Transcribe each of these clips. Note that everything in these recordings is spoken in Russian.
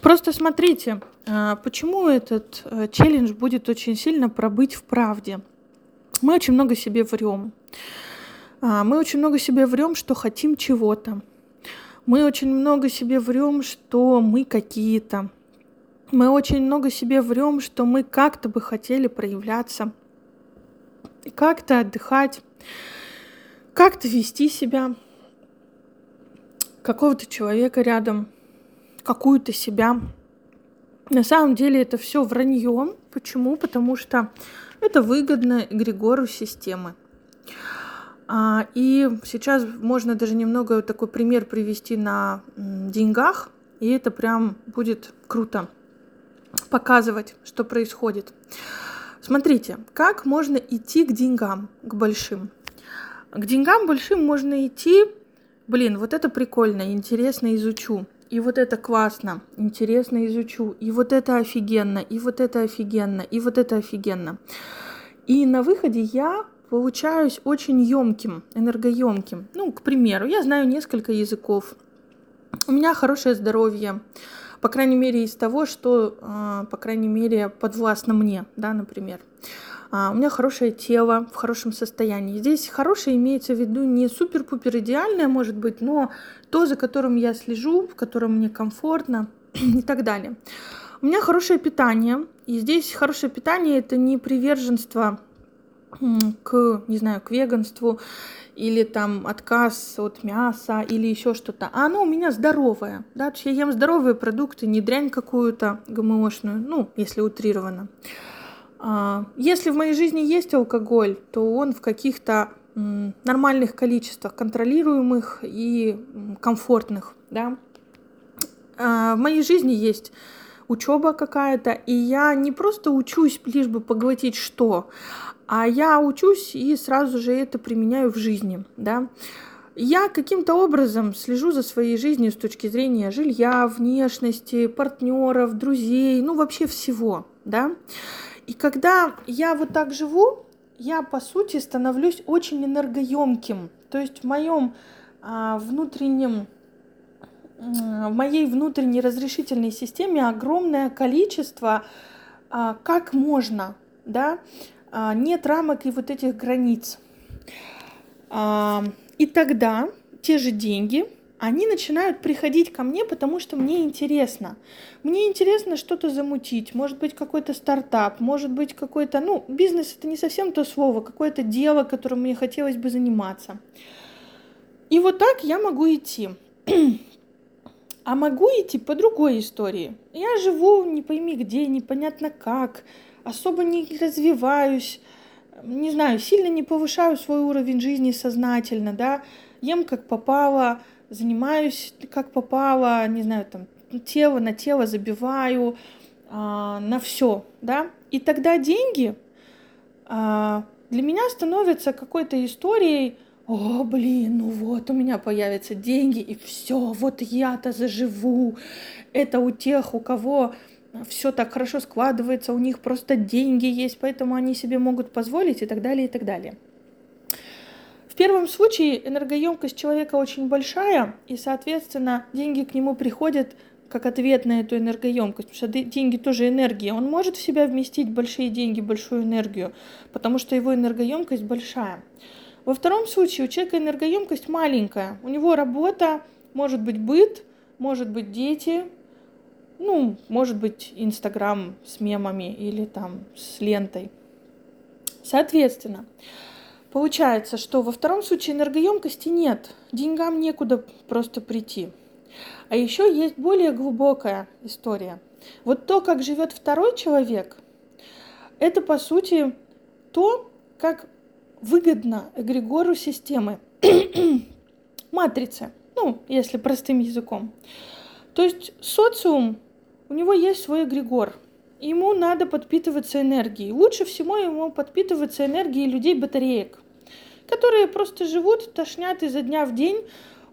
Просто смотрите, а, почему этот э, челлендж будет очень сильно пробыть в правде. Мы очень много себе врем. А, мы очень много себе врем, что хотим чего-то. Мы очень много себе врем, что мы какие-то. Мы очень много себе врем, что мы как-то бы хотели проявляться, как-то отдыхать, как-то вести себя, какого-то человека рядом, какую-то себя. На самом деле это все вранье. Почему? Потому что это выгодно Григору системы. А, и сейчас можно даже немного такой пример привести на деньгах, и это прям будет круто показывать, что происходит. Смотрите, как можно идти к деньгам, к большим. К деньгам большим можно идти, блин, вот это прикольно, интересно изучу. И вот это классно, интересно изучу. И вот это офигенно, и вот это офигенно, и вот это офигенно. И на выходе я получаюсь очень емким, энергоемким. Ну, к примеру, я знаю несколько языков, у меня хорошее здоровье, по крайней мере, из того, что, а, по крайней мере, подвластно мне, да, например. А, у меня хорошее тело в хорошем состоянии. Здесь хорошее имеется в виду не супер-пупер идеальное, может быть, но то, за которым я слежу, в котором мне комфортно и так далее. У меня хорошее питание, и здесь хорошее питание это не приверженство к, не знаю, к веганству или там отказ от мяса или еще что-то, а оно у меня здоровое, да, то есть я ем здоровые продукты, не дрянь какую-то ГМОшную, ну, если утрированно. А, если в моей жизни есть алкоголь, то он в каких-то нормальных количествах, контролируемых и комфортных, да. А, в моей жизни есть учеба какая-то, и я не просто учусь лишь бы поглотить что, а я учусь и сразу же это применяю в жизни, да. Я каким-то образом слежу за своей жизнью с точки зрения жилья, внешности, партнеров, друзей, ну вообще всего, да. И когда я вот так живу, я по сути становлюсь очень энергоемким. То есть в моем а, внутреннем в моей внутренней разрешительной системе огромное количество, а, как можно, да, а, нет рамок и вот этих границ. А, и тогда те же деньги, они начинают приходить ко мне, потому что мне интересно. Мне интересно что-то замутить, может быть какой-то стартап, может быть какой-то, ну, бизнес это не совсем то слово, какое-то дело, которым мне хотелось бы заниматься. И вот так я могу идти. А могу идти по другой истории. Я живу не пойми где, непонятно как, особо не развиваюсь, не знаю, сильно не повышаю свой уровень жизни сознательно, да, ем как попало, занимаюсь как попало, не знаю, там, тело на тело забиваю, а, на все, да, и тогда деньги а, для меня становятся какой-то историей, о, блин, ну вот у меня появятся деньги, и все, вот я-то заживу. Это у тех, у кого все так хорошо складывается, у них просто деньги есть, поэтому они себе могут позволить и так далее, и так далее. Первом случае энергоемкость человека очень большая, и, соответственно, деньги к нему приходят как ответ на эту энергоемкость, потому что деньги тоже энергия. Он может в себя вместить большие деньги, большую энергию, потому что его энергоемкость большая. Во втором случае у человека энергоемкость маленькая. У него работа, может быть быт, может быть дети, ну, может быть, Инстаграм с мемами или там с лентой. Соответственно, получается, что во втором случае энергоемкости нет, деньгам некуда просто прийти. А еще есть более глубокая история. Вот то, как живет второй человек, это по сути то, как выгодно эгрегору системы, матрицы, ну, если простым языком. То есть социум у него есть свой эгрегор. Ему надо подпитываться энергией. Лучше всего ему подпитываться энергией людей-батареек, которые просто живут, тошнят изо дня в день,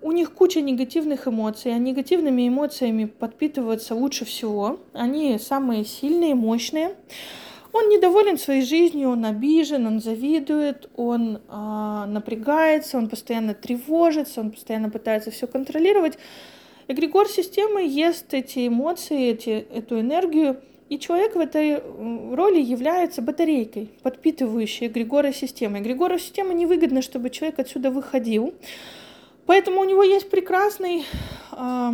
у них куча негативных эмоций, а негативными эмоциями подпитываться лучше всего. Они самые сильные, мощные. Он недоволен своей жизнью, он обижен, он завидует, он э, напрягается, он постоянно тревожится, он постоянно пытается все контролировать. эгрегор системы ест эти эмоции, эти, эту энергию, и человек в этой роли является батарейкой, подпитывающей эгрегора системы. Эгрегора системы невыгодно, чтобы человек отсюда выходил, поэтому у него есть прекрасный э,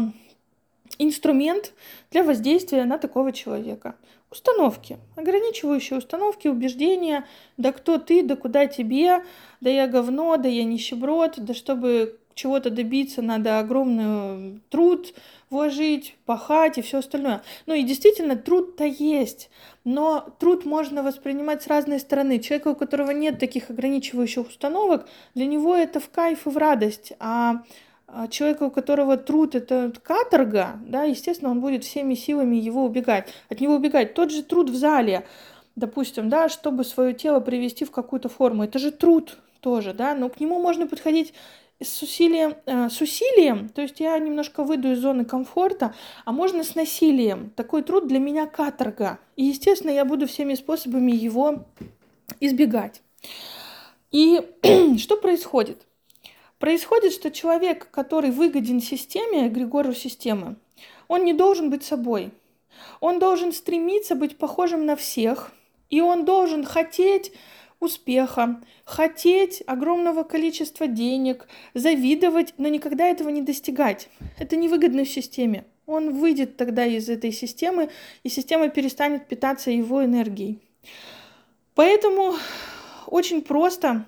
инструмент для воздействия на такого человека. Установки, ограничивающие установки, убеждения, да кто ты, да куда тебе, да я говно, да я нищеброд, да чтобы чего-то добиться, надо огромный труд вложить, пахать и все остальное. Ну и действительно, труд-то есть, но труд можно воспринимать с разной стороны. Человек, у которого нет таких ограничивающих установок, для него это в кайф и в радость, а а человека, у которого труд это каторга, да, естественно, он будет всеми силами его убегать, от него убегать. Тот же труд в зале, допустим, да, чтобы свое тело привести в какую-то форму, это же труд тоже, да, но к нему можно подходить с усилием, э, с усилием, то есть я немножко выйду из зоны комфорта, а можно с насилием. Такой труд для меня каторга. И, естественно, я буду всеми способами его избегать. И что происходит? Происходит, что человек, который выгоден системе, эгрегору системы, он не должен быть собой. Он должен стремиться быть похожим на всех, и он должен хотеть успеха, хотеть огромного количества денег, завидовать, но никогда этого не достигать. Это невыгодно в системе. Он выйдет тогда из этой системы, и система перестанет питаться его энергией. Поэтому очень просто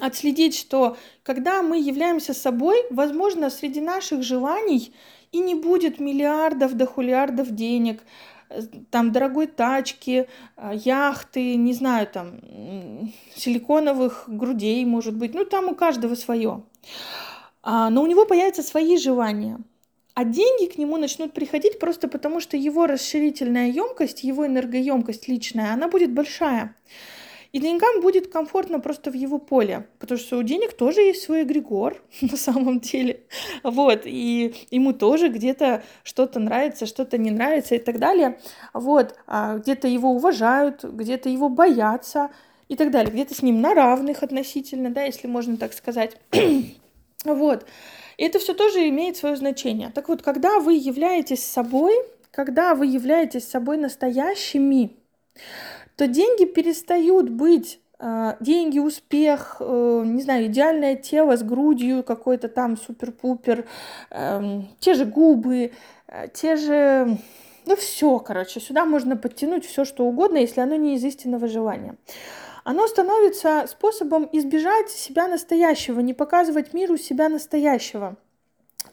отследить, что когда мы являемся собой, возможно, среди наших желаний и не будет миллиардов, дохулиардов денег, э, там дорогой тачки, э, яхты, не знаю, там силиконовых грудей, может быть, ну там у каждого свое. А, но у него появятся свои желания. А деньги к нему начнут приходить просто потому, что его расширительная емкость, его энергоемкость личная, она будет большая. И деньгам будет комфортно просто в его поле, потому что у денег тоже есть свой эгрегор на самом деле. Вот, и ему тоже где-то что-то нравится, что-то не нравится и так далее. Вот, а где-то его уважают, где-то его боятся и так далее. Где-то с ним на равных относительно, да, если можно так сказать. вот. И это все тоже имеет свое значение. Так вот, когда вы являетесь собой, когда вы являетесь собой настоящими, то деньги перестают быть а, деньги, успех, э, не знаю, идеальное тело с грудью какой-то там супер-пупер, эм, те же губы, э, те же... Ну все, короче, сюда можно подтянуть все, что угодно, если оно не из истинного желания. Оно становится способом избежать себя настоящего, не показывать миру себя настоящего.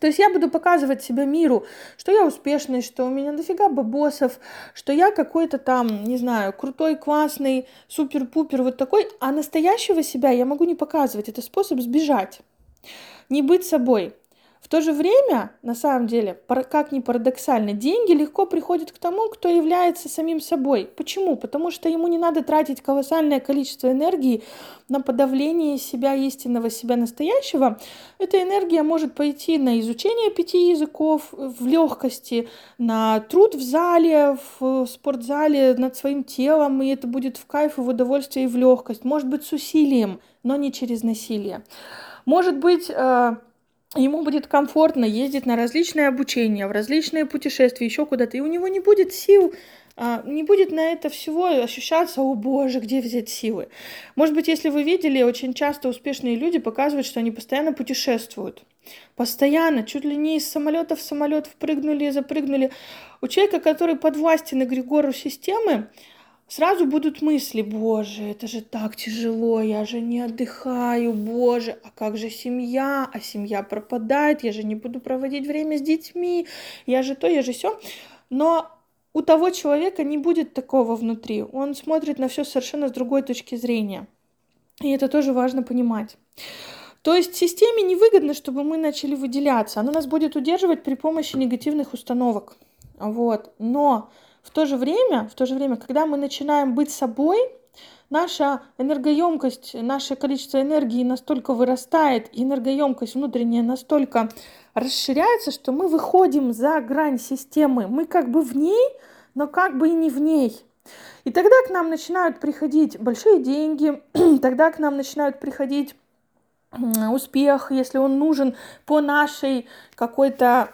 То есть я буду показывать себя миру, что я успешный, что у меня дофига бабосов, что я какой-то там, не знаю, крутой, классный, супер-пупер, вот такой, а настоящего себя я могу не показывать. Это способ сбежать, не быть собой. То же время, на самом деле, как ни парадоксально, деньги легко приходят к тому, кто является самим собой. Почему? Потому что ему не надо тратить колоссальное количество энергии на подавление себя истинного, себя настоящего. Эта энергия может пойти на изучение пяти языков в легкости, на труд в зале, в спортзале над своим телом, и это будет в кайф и в удовольствие и в легкость. Может быть, с усилием, но не через насилие. Может быть, э, ему будет комфортно ездить на различные обучения, в различные путешествия, еще куда-то, и у него не будет сил а, не будет на это всего ощущаться, о боже, где взять силы. Может быть, если вы видели, очень часто успешные люди показывают, что они постоянно путешествуют. Постоянно, чуть ли не из самолета в самолет впрыгнули запрыгнули. У человека, который подвластен эгрегору системы, сразу будут мысли, боже, это же так тяжело, я же не отдыхаю, боже, а как же семья, а семья пропадает, я же не буду проводить время с детьми, я же то, я же все. Но у того человека не будет такого внутри, он смотрит на все совершенно с другой точки зрения. И это тоже важно понимать. То есть системе невыгодно, чтобы мы начали выделяться. Она нас будет удерживать при помощи негативных установок. Вот. Но в то же время, в то же время, когда мы начинаем быть собой, наша энергоемкость, наше количество энергии настолько вырастает, и энергоемкость внутренняя настолько расширяется, что мы выходим за грань системы. Мы как бы в ней, но как бы и не в ней. И тогда к нам начинают приходить большие деньги, тогда к нам начинают приходить успех, если он нужен по нашей какой-то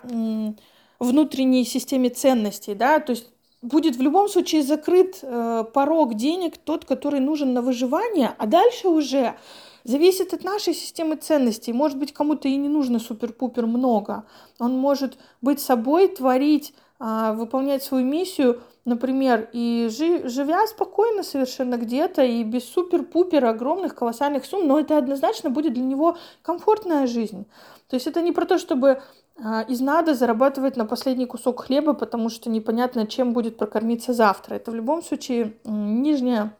внутренней системе ценностей, да, то есть будет в любом случае закрыт э, порог денег, тот, который нужен на выживание, а дальше уже зависит от нашей системы ценностей. Может быть, кому-то и не нужно супер-пупер много. Он может быть собой, творить, выполнять свою миссию, например, и жи- живя спокойно совершенно где-то и без супер-пупер огромных колоссальных сумм, но это однозначно будет для него комфортная жизнь. То есть это не про то, чтобы а, из надо зарабатывать на последний кусок хлеба, потому что непонятно, чем будет прокормиться завтра. Это в любом случае нижняя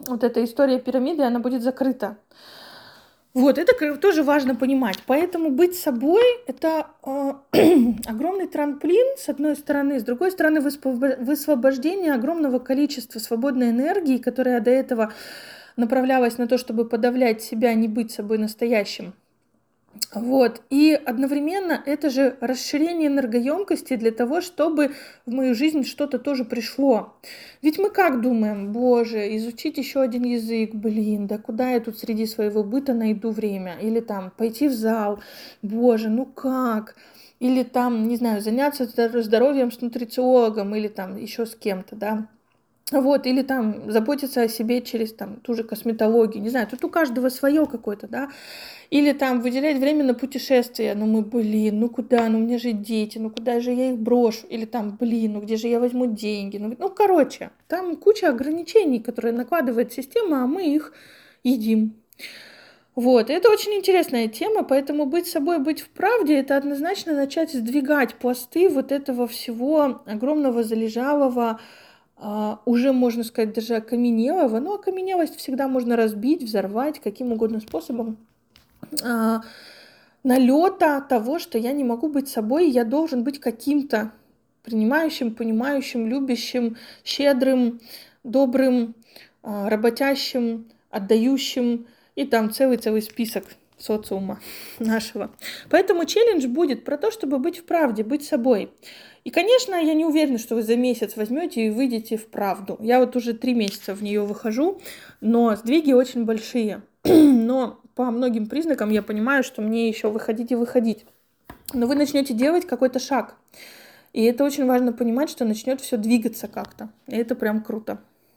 вот эта история пирамиды, она будет закрыта. Вот, это тоже важно понимать. Поэтому быть собой – это э, огромный трамплин, с одной стороны. С другой стороны, высвобождение огромного количества свободной энергии, которая до этого направлялась на то, чтобы подавлять себя, не быть собой настоящим. Вот. И одновременно это же расширение энергоемкости для того, чтобы в мою жизнь что-то тоже пришло. Ведь мы как думаем, боже, изучить еще один язык, блин, да куда я тут среди своего быта найду время? Или там пойти в зал, боже, ну как? Или там, не знаю, заняться здоровьем с нутрициологом или там еще с кем-то, да. Вот, или там заботиться о себе через там ту же косметологию, не знаю, тут у каждого свое какое-то, да. Или там выделять время на путешествия, ну мы, блин, ну куда, ну у меня же дети, ну куда же я их брошу? Или там, блин, ну где же я возьму деньги? Ну, ну короче, там куча ограничений, которые накладывает система, а мы их едим. Вот, это очень интересная тема, поэтому быть собой, быть в правде, это однозначно начать сдвигать пласты вот этого всего огромного залежалого, а, уже, можно сказать, даже окаменелого, но окаменелость всегда можно разбить, взорвать каким угодно способом. А, налета того, что я не могу быть собой, я должен быть каким-то принимающим, понимающим, любящим, щедрым, добрым, а, работящим, отдающим, и там целый-целый список социума нашего. Поэтому челлендж будет про то, чтобы быть в правде, быть собой. И, конечно, я не уверена, что вы за месяц возьмете и выйдете в правду. Я вот уже три месяца в нее выхожу, но сдвиги очень большие. но по многим признакам я понимаю, что мне еще выходить и выходить. Но вы начнете делать какой-то шаг. И это очень важно понимать, что начнет все двигаться как-то. И это прям круто.